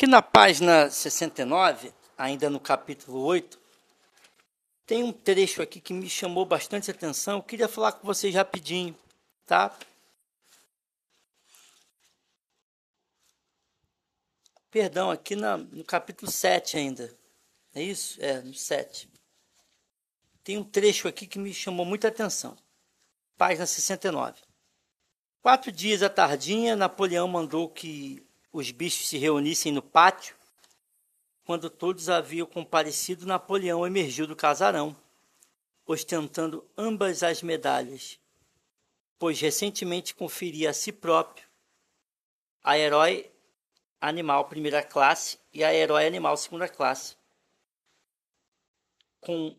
Aqui na página 69, ainda no capítulo 8, tem um trecho aqui que me chamou bastante atenção. Eu queria falar com vocês rapidinho, tá? Perdão, aqui na, no capítulo 7 ainda. É isso? É, no 7. Tem um trecho aqui que me chamou muita atenção. Página 69. Quatro dias à tardinha, Napoleão mandou que os bichos se reunissem no pátio. Quando todos haviam comparecido, Napoleão emergiu do casarão, ostentando ambas as medalhas, pois recentemente conferia a si próprio a herói animal primeira classe e a herói animal segunda classe, com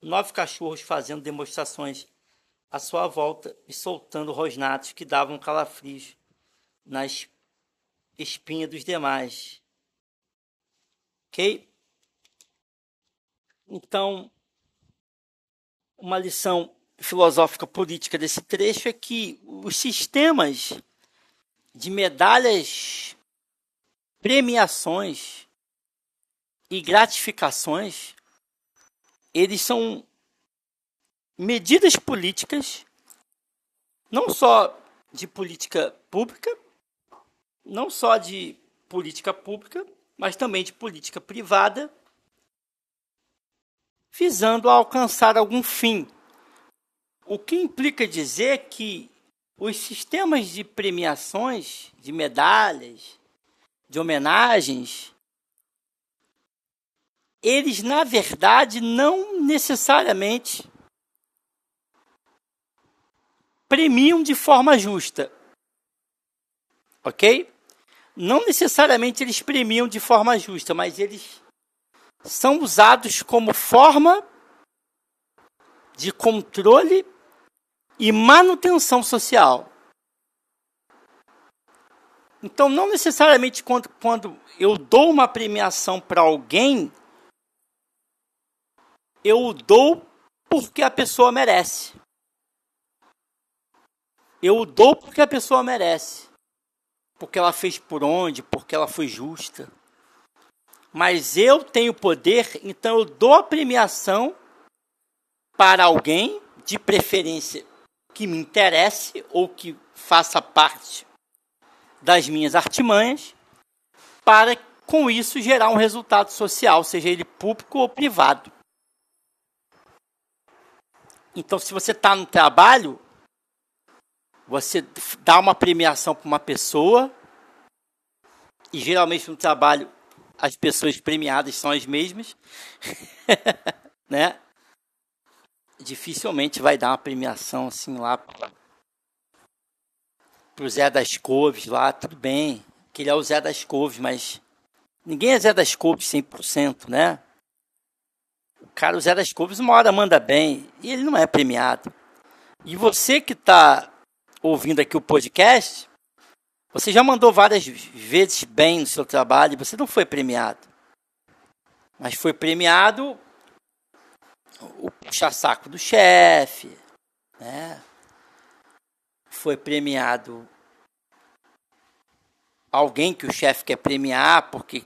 nove cachorros fazendo demonstrações à sua volta e soltando rosnatos que davam calafrios nas espinhas dos demais. Ok? Então, uma lição filosófica política desse trecho é que os sistemas de medalhas, premiações e gratificações, eles são medidas políticas, não só de política pública, não só de política pública, mas também de política privada, visando a alcançar algum fim. O que implica dizer que os sistemas de premiações, de medalhas, de homenagens, eles na verdade não necessariamente premiam de forma justa. Ok? Não necessariamente eles premiam de forma justa, mas eles são usados como forma de controle e manutenção social. Então, não necessariamente quando, quando eu dou uma premiação para alguém, eu dou porque a pessoa merece. Eu dou porque a pessoa merece. Porque ela fez por onde, porque ela foi justa. Mas eu tenho poder, então eu dou a premiação para alguém, de preferência que me interesse ou que faça parte das minhas artimanhas, para com isso gerar um resultado social, seja ele público ou privado. Então, se você está no trabalho, você dá uma premiação para uma pessoa, e geralmente no trabalho as pessoas premiadas são as mesmas, né? Dificilmente vai dar uma premiação assim lá para o Zé das Couves lá, tudo bem, que ele é o Zé das Couves, mas ninguém é Zé das Couves 100%, né? O cara, o Zé das Couves, uma hora manda bem e ele não é premiado. E você que está ouvindo aqui o podcast, você já mandou várias vezes bem no seu trabalho você não foi premiado. Mas foi premiado o puxa-saco do chefe, né? Foi premiado alguém que o chefe quer premiar porque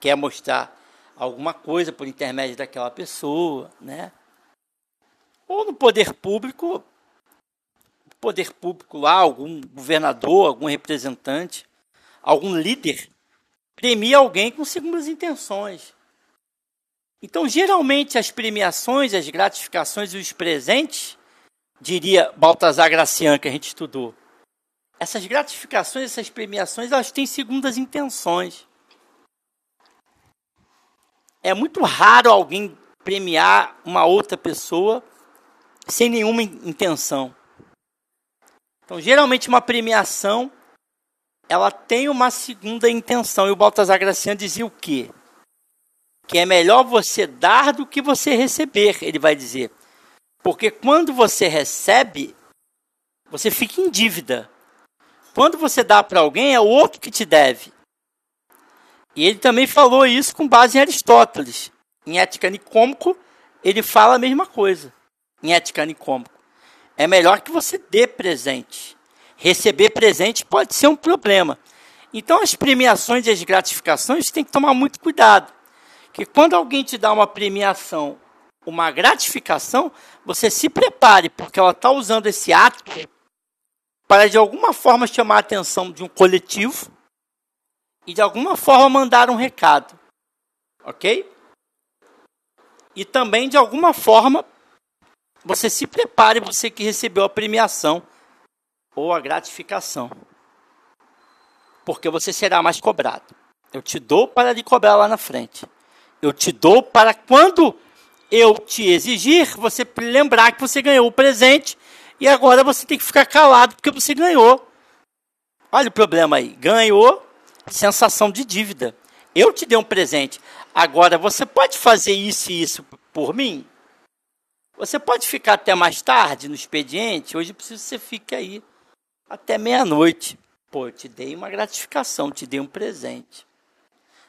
quer mostrar alguma coisa por intermédio daquela pessoa, né? Ou no poder público, poder público lá, algum governador, algum representante, algum líder, premia alguém com segundas intenções. Então, geralmente, as premiações, as gratificações e os presentes, diria Baltazar Gracian, que a gente estudou, essas gratificações, essas premiações, elas têm segundas intenções. É muito raro alguém premiar uma outra pessoa sem nenhuma intenção. Então, geralmente uma premiação ela tem uma segunda intenção. E o Baltazar Graciano dizia o quê? Que é melhor você dar do que você receber, ele vai dizer. Porque quando você recebe, você fica em dívida. Quando você dá para alguém, é o outro que te deve. E ele também falou isso com base em Aristóteles. Em Ética Nicômico, ele fala a mesma coisa. Em Ética Nicômico. É melhor que você dê presente. Receber presente pode ser um problema. Então, as premiações e as gratificações tem que tomar muito cuidado. Que quando alguém te dá uma premiação, uma gratificação, você se prepare, porque ela está usando esse ato para, de alguma forma, chamar a atenção de um coletivo e, de alguma forma, mandar um recado. Ok? E também, de alguma forma, você se prepare, você que recebeu a premiação ou a gratificação. Porque você será mais cobrado. Eu te dou para lhe cobrar lá na frente. Eu te dou para quando eu te exigir, você lembrar que você ganhou o presente e agora você tem que ficar calado porque você ganhou. Olha o problema aí. Ganhou sensação de dívida. Eu te dei um presente. Agora você pode fazer isso e isso por mim? Você pode ficar até mais tarde no expediente? Hoje eu preciso que você fique aí até meia-noite. Pô, eu te dei uma gratificação, te dei um presente.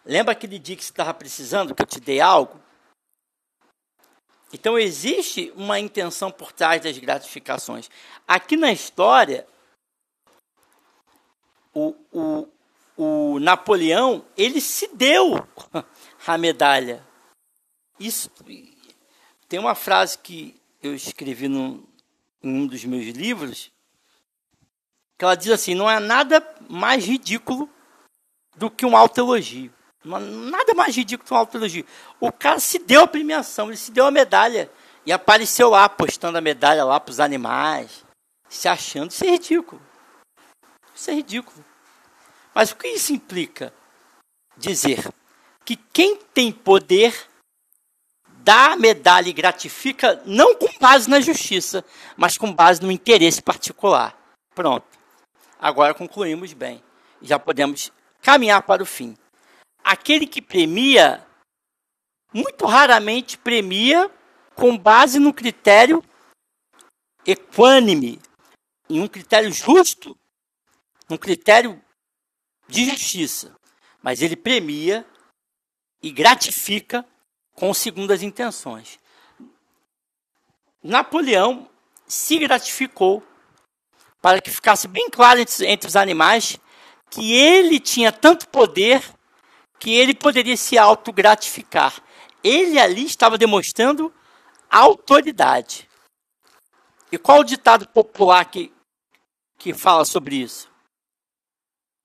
Lembra aquele dia que você estava precisando, que eu te dei algo? Então existe uma intenção por trás das gratificações. Aqui na história, o, o, o Napoleão, ele se deu a medalha. Isso tem uma frase que eu escrevi num, em um dos meus livros, que ela diz assim: não é nada mais ridículo do que um autoelogio. Nada mais ridículo que um autoelogio. O cara se deu a premiação, ele se deu a medalha e apareceu lá, postando a medalha lá para os animais, se achando. Isso é ridículo. Isso é ridículo. Mas o que isso implica? Dizer que quem tem poder dá a medalha e gratifica não com base na justiça, mas com base no interesse particular. Pronto. Agora concluímos bem. Já podemos caminhar para o fim. Aquele que premia, muito raramente premia com base no critério equânime, em um critério justo, um critério de justiça. Mas ele premia e gratifica com segundas intenções. Napoleão se gratificou para que ficasse bem claro entre, entre os animais que ele tinha tanto poder que ele poderia se autogratificar. Ele ali estava demonstrando autoridade. E qual o ditado popular que, que fala sobre isso?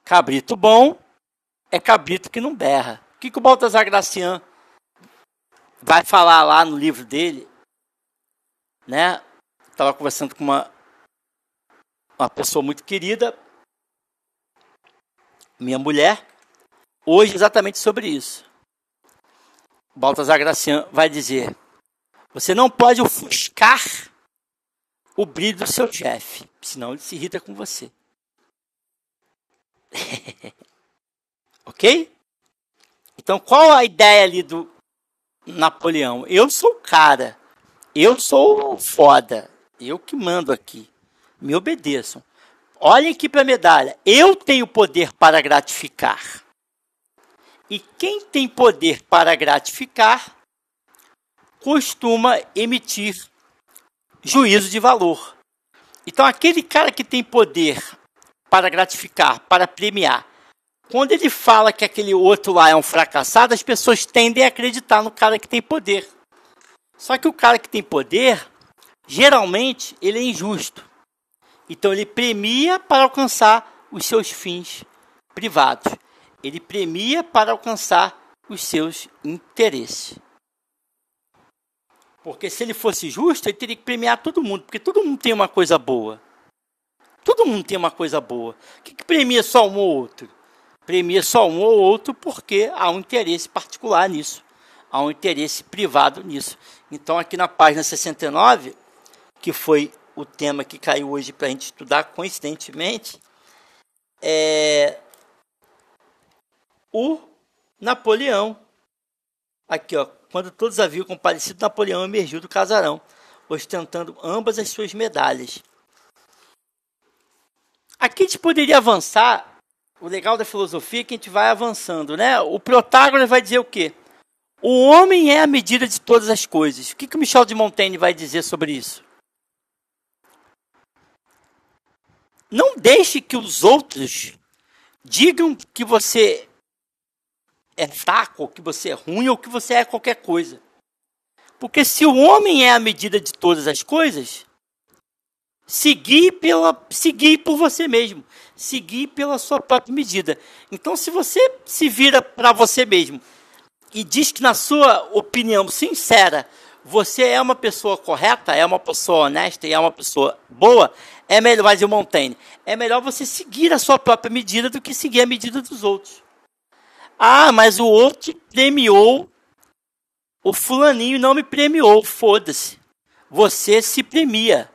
Cabrito bom é cabrito que não berra. O que, que o Baltazar Gracian vai falar lá no livro dele? Né? Estava conversando com uma, uma pessoa muito querida, minha mulher, hoje exatamente sobre isso. Baltazar Gracian vai dizer: você não pode ofuscar o brilho do seu chefe, senão ele se irrita com você. ok? Então, qual a ideia ali do Napoleão? Eu sou o cara. Eu sou foda. Eu que mando aqui. Me obedeçam. Olhem aqui para a medalha. Eu tenho poder para gratificar. E quem tem poder para gratificar costuma emitir juízo de valor. Então, aquele cara que tem poder para gratificar, para premiar, quando ele fala que aquele outro lá é um fracassado, as pessoas tendem a acreditar no cara que tem poder. Só que o cara que tem poder, geralmente, ele é injusto. Então ele premia para alcançar os seus fins privados. Ele premia para alcançar os seus interesses. Porque se ele fosse justo, ele teria que premiar todo mundo, porque todo mundo tem uma coisa boa. Todo mundo tem uma coisa boa. O que, que premia só um ou outro? Premia só um ou outro porque há um interesse particular nisso, há um interesse privado nisso. Então, aqui na página 69, que foi o tema que caiu hoje para a gente estudar coincidentemente, é o Napoleão. Aqui, ó, quando todos haviam comparecido, Napoleão emergiu do casarão, ostentando ambas as suas medalhas. Aqui a gente poderia avançar o legal da filosofia é que a gente vai avançando, né? O Protágoras vai dizer o quê? O homem é a medida de todas as coisas. O que, que o Michel de Montaigne vai dizer sobre isso? Não deixe que os outros digam que você é fraco, que você é ruim ou que você é qualquer coisa. Porque se o homem é a medida de todas as coisas, seguir pela seguir por você mesmo, seguir pela sua própria medida. Então, se você se vira para você mesmo e diz que na sua opinião sincera você é uma pessoa correta, é uma pessoa honesta e é uma pessoa boa, é melhor, mas o Montaigne, é melhor você seguir a sua própria medida do que seguir a medida dos outros. Ah, mas o outro premiou o fulaninho não me premiou, foda-se. Você se premia.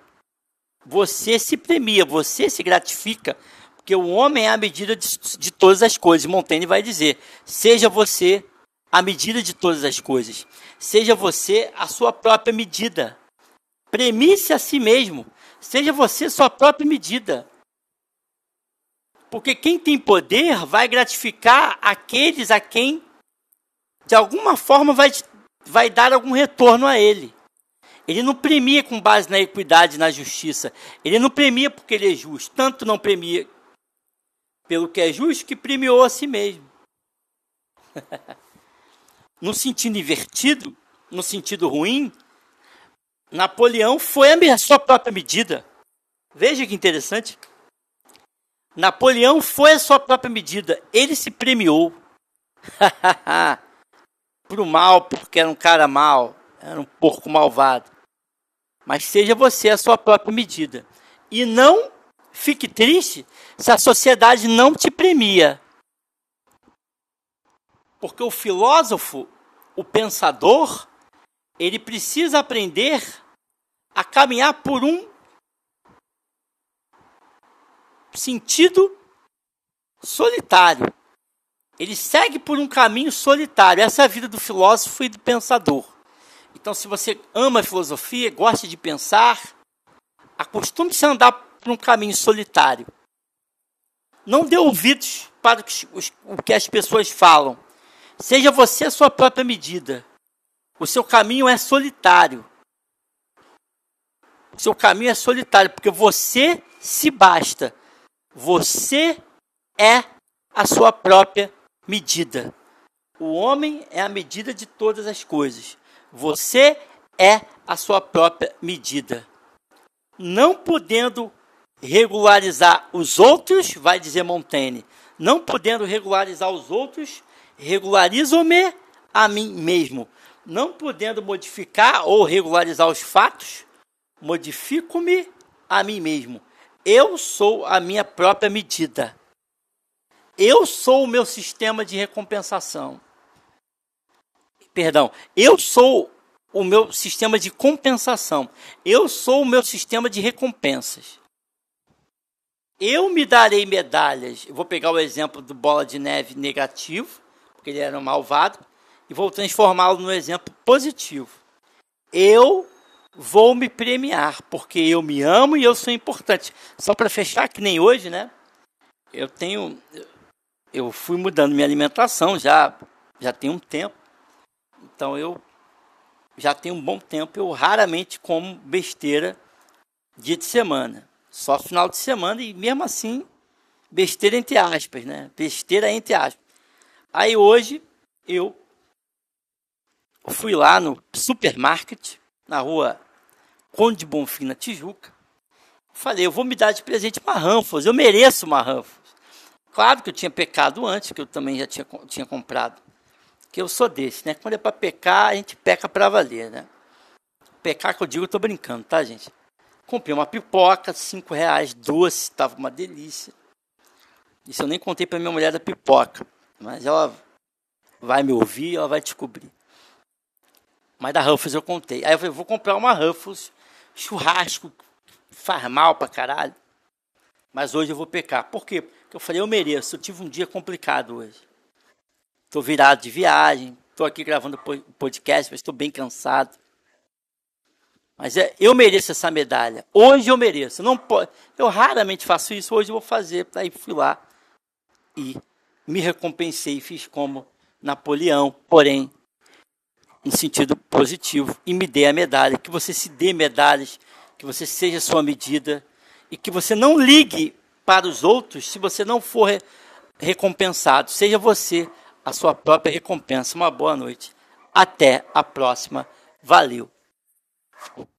Você se premia, você se gratifica, porque o homem é a medida de, de todas as coisas. Montaigne vai dizer: seja você a medida de todas as coisas. Seja você a sua própria medida. Premie-se a si mesmo. Seja você sua própria medida. Porque quem tem poder vai gratificar aqueles a quem, de alguma forma, vai vai dar algum retorno a ele. Ele não premia com base na equidade, na justiça. Ele não premia porque ele é justo. Tanto não premia pelo que é justo que premiou a si mesmo. no sentido invertido, no sentido ruim, Napoleão foi a sua própria medida. Veja que interessante. Napoleão foi a sua própria medida. Ele se premiou. pro mal, porque era um cara mal, era um porco malvado. Mas seja você a sua própria medida. E não fique triste se a sociedade não te premia. Porque o filósofo, o pensador, ele precisa aprender a caminhar por um sentido solitário. Ele segue por um caminho solitário. Essa é a vida do filósofo e do pensador. Então, se você ama a filosofia, gosta de pensar, acostume-se a andar por um caminho solitário. Não dê ouvidos para o que as pessoas falam. Seja você a sua própria medida. O seu caminho é solitário. O seu caminho é solitário, porque você se basta. Você é a sua própria medida. O homem é a medida de todas as coisas. Você é a sua própria medida. Não podendo regularizar os outros, vai dizer Montaigne, não podendo regularizar os outros, regularizo-me a mim mesmo. Não podendo modificar ou regularizar os fatos, modifico-me a mim mesmo. Eu sou a minha própria medida. Eu sou o meu sistema de recompensação. Perdão, eu sou o meu sistema de compensação. Eu sou o meu sistema de recompensas. Eu me darei medalhas. Eu vou pegar o exemplo do bola de neve negativo, porque ele era um malvado, e vou transformá-lo no exemplo positivo. Eu vou me premiar, porque eu me amo e eu sou importante. Só para fechar, que nem hoje, né? Eu tenho eu fui mudando minha alimentação já já tem um tempo. Então eu já tenho um bom tempo, eu raramente como besteira dia de semana, só final de semana e mesmo assim besteira entre aspas, né? Besteira entre aspas. Aí hoje eu fui lá no supermarket na rua Conde Bonfim na Tijuca. Falei, eu vou me dar de presente uma Ranfos, eu mereço uma Ranfos. Claro que eu tinha pecado antes, que eu também já tinha, tinha comprado. Que eu sou desse, né? Quando é para pecar, a gente peca para valer, né? Pecar que eu digo, eu tô brincando, tá, gente? Comprei uma pipoca, cinco reais, doce, tava uma delícia. Isso eu nem contei para minha mulher da pipoca, mas ela vai me ouvir, ela vai descobrir. Mas da Ruffles eu contei. Aí eu falei, vou comprar uma Ruffles, churrasco, faz mal pra caralho. Mas hoje eu vou pecar. Por quê? Porque eu falei, eu mereço. Eu tive um dia complicado hoje. Estou virado de viagem. Estou aqui gravando podcast, mas estou bem cansado. Mas é, eu mereço essa medalha. Hoje eu mereço. Não pode, eu raramente faço isso. Hoje eu vou fazer. Aí fui lá e me recompensei. Fiz como Napoleão, porém, no sentido positivo. E me dei a medalha. Que você se dê medalhas. Que você seja sua medida e que você não ligue para os outros se você não for recompensado. Seja você a sua própria recompensa. Uma boa noite. Até a próxima. Valeu.